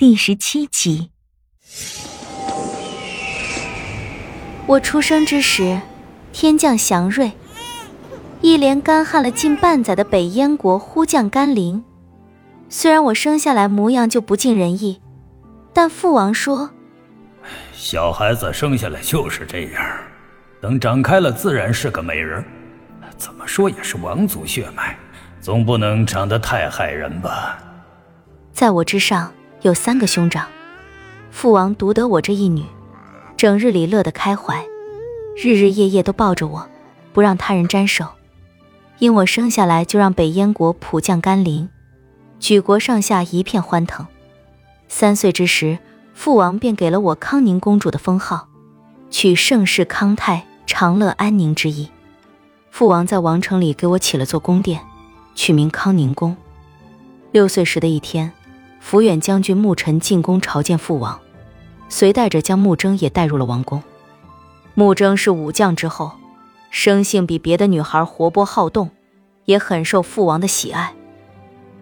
第十七集。我出生之时，天降祥瑞，一连干旱了近半载的北燕国忽降甘霖。虽然我生下来模样就不尽人意，但父王说，小孩子生下来就是这样，等长开了自然是个美人。怎么说也是王族血脉，总不能长得太害人吧？在我之上。有三个兄长，父王独得我这一女，整日里乐得开怀，日日夜夜都抱着我，不让他人沾手。因我生下来就让北燕国普降甘霖，举国上下一片欢腾。三岁之时，父王便给了我康宁公主的封号，取盛世康泰、长乐安宁之意。父王在王城里给我起了座宫殿，取名康宁宫。六岁时的一天。抚远将军穆尘进宫朝见父王，随带着将穆征也带入了王宫。穆征是武将之后，生性比别的女孩活泼好动，也很受父王的喜爱。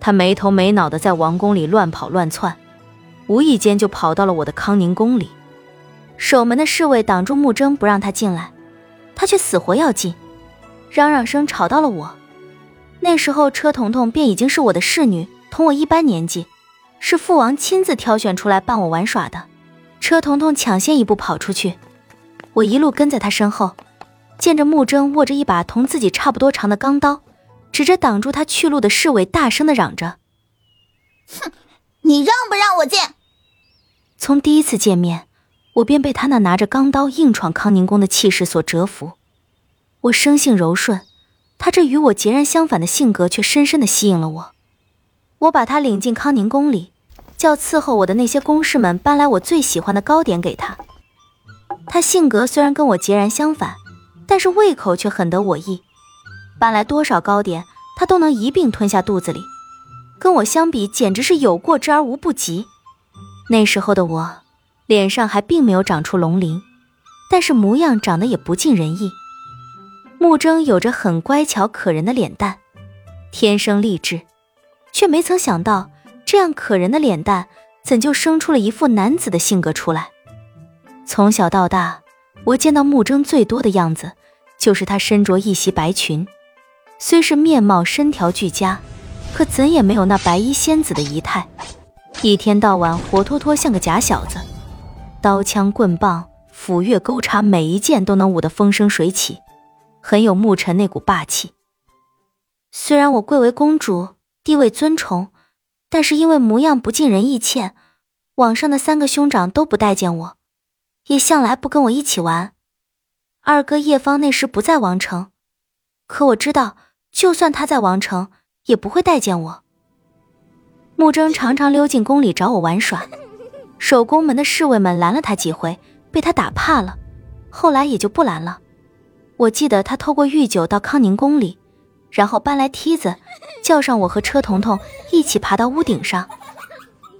他没头没脑的在王宫里乱跑乱窜，无意间就跑到了我的康宁宫里。守门的侍卫挡住穆征不让他进来，他却死活要进，嚷嚷声吵到了我。那时候车彤彤便已经是我的侍女，同我一般年纪。是父王亲自挑选出来伴我玩耍的，车彤彤抢先一步跑出去，我一路跟在他身后，见着木征握着一把同自己差不多长的钢刀，指着挡住他去路的侍卫，大声的嚷着：“哼，你让不让我进？”从第一次见面，我便被他那拿着钢刀硬闯康宁宫的气势所折服。我生性柔顺，他这与我截然相反的性格却深深的吸引了我。我把他领进康宁宫里，叫伺候我的那些宫侍们搬来我最喜欢的糕点给他。他性格虽然跟我截然相反，但是胃口却很得我意。搬来多少糕点，他都能一并吞下肚子里，跟我相比简直是有过之而无不及。那时候的我，脸上还并没有长出龙鳞，但是模样长得也不尽人意。穆征有着很乖巧可人的脸蛋，天生丽质。却没曾想到，这样可人的脸蛋，怎就生出了一副男子的性格出来？从小到大，我见到慕征最多的样子，就是他身着一袭白裙，虽是面貌身条俱佳，可怎也没有那白衣仙子的仪态，一天到晚活脱脱像个假小子，刀枪棍棒、斧钺钩叉，每一件都能舞得风生水起，很有慕尘那股霸气。虽然我贵为公主。地位尊崇，但是因为模样不尽人意欠，网上的三个兄长都不待见我，也向来不跟我一起玩。二哥叶芳那时不在王城，可我知道，就算他在王城，也不会待见我。穆征常常溜进宫里找我玩耍，守宫门的侍卫们拦了他几回，被他打怕了，后来也就不拦了。我记得他偷过御酒到康宁宫里。然后搬来梯子，叫上我和车彤彤一起爬到屋顶上。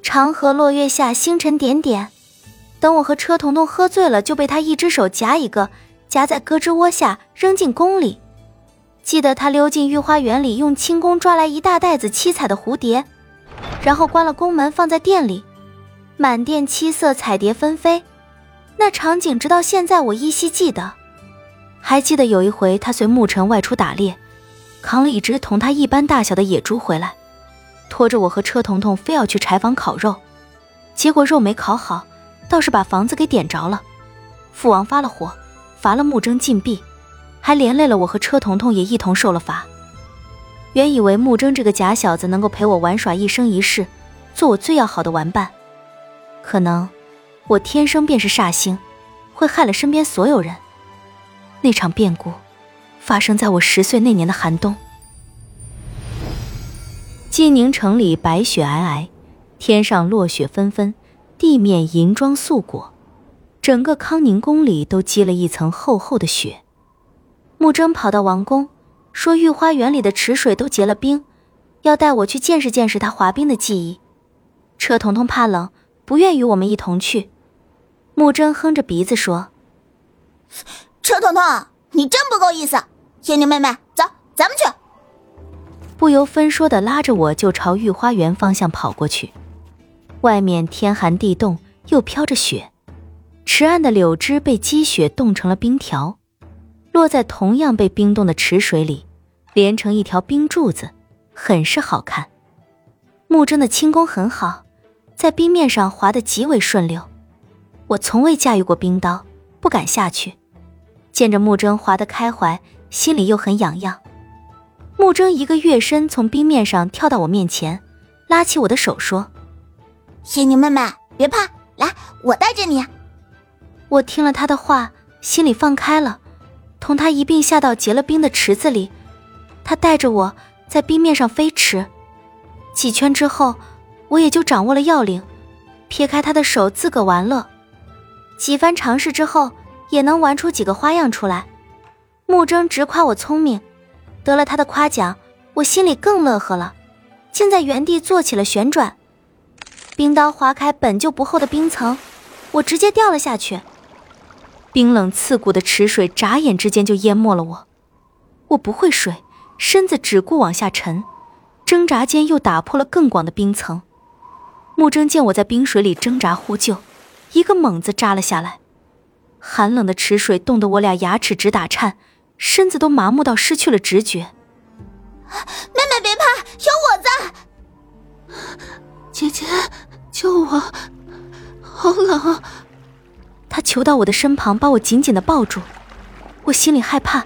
长河落月下，星辰点点。等我和车彤彤喝醉了，就被他一只手夹一个，夹在胳肢窝下扔进宫里。记得他溜进御花园里，用轻功抓来一大袋子七彩的蝴蝶，然后关了宫门，放在店里，满店七色彩蝶纷飞。那场景直到现在我依稀记得。还记得有一回，他随牧尘外出打猎。扛了一只同他一般大小的野猪回来，拖着我和车彤彤非要去柴房烤肉，结果肉没烤好，倒是把房子给点着了。父王发了火，罚了木征禁闭，还连累了我和车彤彤也一同受了罚。原以为木征这个假小子能够陪我玩耍一生一世，做我最要好的玩伴，可能我天生便是煞星，会害了身边所有人。那场变故。发生在我十岁那年的寒冬，晋宁城里白雪皑皑，天上落雪纷纷，地面银装素裹，整个康宁宫里都积了一层厚厚的雪。穆征跑到王宫，说御花园里的池水都结了冰，要带我去见识见识他滑冰的技艺。车彤彤怕冷，不愿与我们一同去。穆征哼着鼻子说：“车彤彤，你真不够意思。”仙女妹妹，走，咱们去。不由分说的拉着我就朝御花园方向跑过去。外面天寒地冻，又飘着雪，池岸的柳枝被积雪冻成了冰条，落在同样被冰冻的池水里，连成一条冰柱子，很是好看。木真的轻功很好，在冰面上滑得极为顺溜。我从未驾驭过冰刀，不敢下去。见着木真滑得开怀，心里又很痒痒。木真一个跃身从冰面上跳到我面前，拉起我的手说：“仙女妹妹，别怕，来，我带着你。”我听了他的话，心里放开了，同他一并下到结了冰的池子里。他带着我在冰面上飞驰，几圈之后，我也就掌握了要领，撇开他的手，自个玩乐。几番尝试之后，也能玩出几个花样出来。木征直夸我聪明，得了他的夸奖，我心里更乐呵了，竟在原地做起了旋转。冰刀划开本就不厚的冰层，我直接掉了下去。冰冷刺骨的池水眨眼之间就淹没了我。我不会水，身子只顾往下沉，挣扎间又打破了更广的冰层。木征见我在冰水里挣扎呼救。一个猛子扎了下来，寒冷的池水冻得我俩牙齿直打颤，身子都麻木到失去了直觉。妹妹别怕，有我在。姐姐，救我！好冷。他求到我的身旁，把我紧紧的抱住。我心里害怕，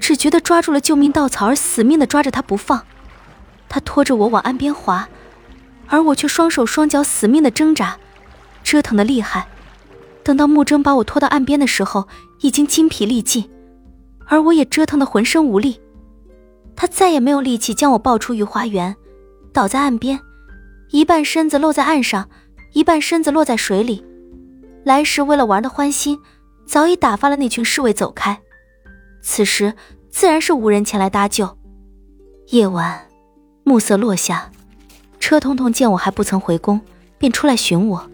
只觉得抓住了救命稻草而死命的抓着他不放。他拖着我往岸边滑，而我却双手双脚死命的挣扎。折腾的厉害，等到木征把我拖到岸边的时候，已经精疲力尽，而我也折腾的浑身无力。他再也没有力气将我抱出御花园，倒在岸边，一半身子露在岸上，一半身子落在水里。来时为了玩的欢心，早已打发了那群侍卫走开。此时自然是无人前来搭救。夜晚，暮色落下，车彤彤见我还不曾回宫，便出来寻我。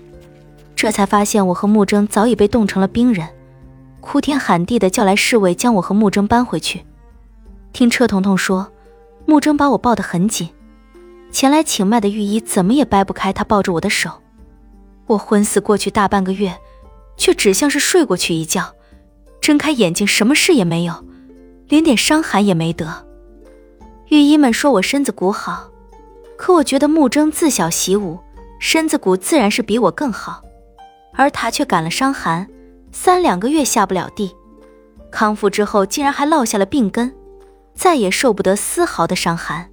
这才发现我和木征早已被冻成了冰人，哭天喊地的叫来侍卫将我和木征搬回去。听车彤彤说，木征把我抱得很紧，前来请脉的御医怎么也掰不开他抱着我的手。我昏死过去大半个月，却只像是睡过去一觉，睁开眼睛什么事也没有，连点伤寒也没得。御医们说我身子骨好，可我觉得木征自小习武，身子骨自然是比我更好。而他却感了伤寒，三两个月下不了地，康复之后竟然还落下了病根，再也受不得丝毫的伤寒。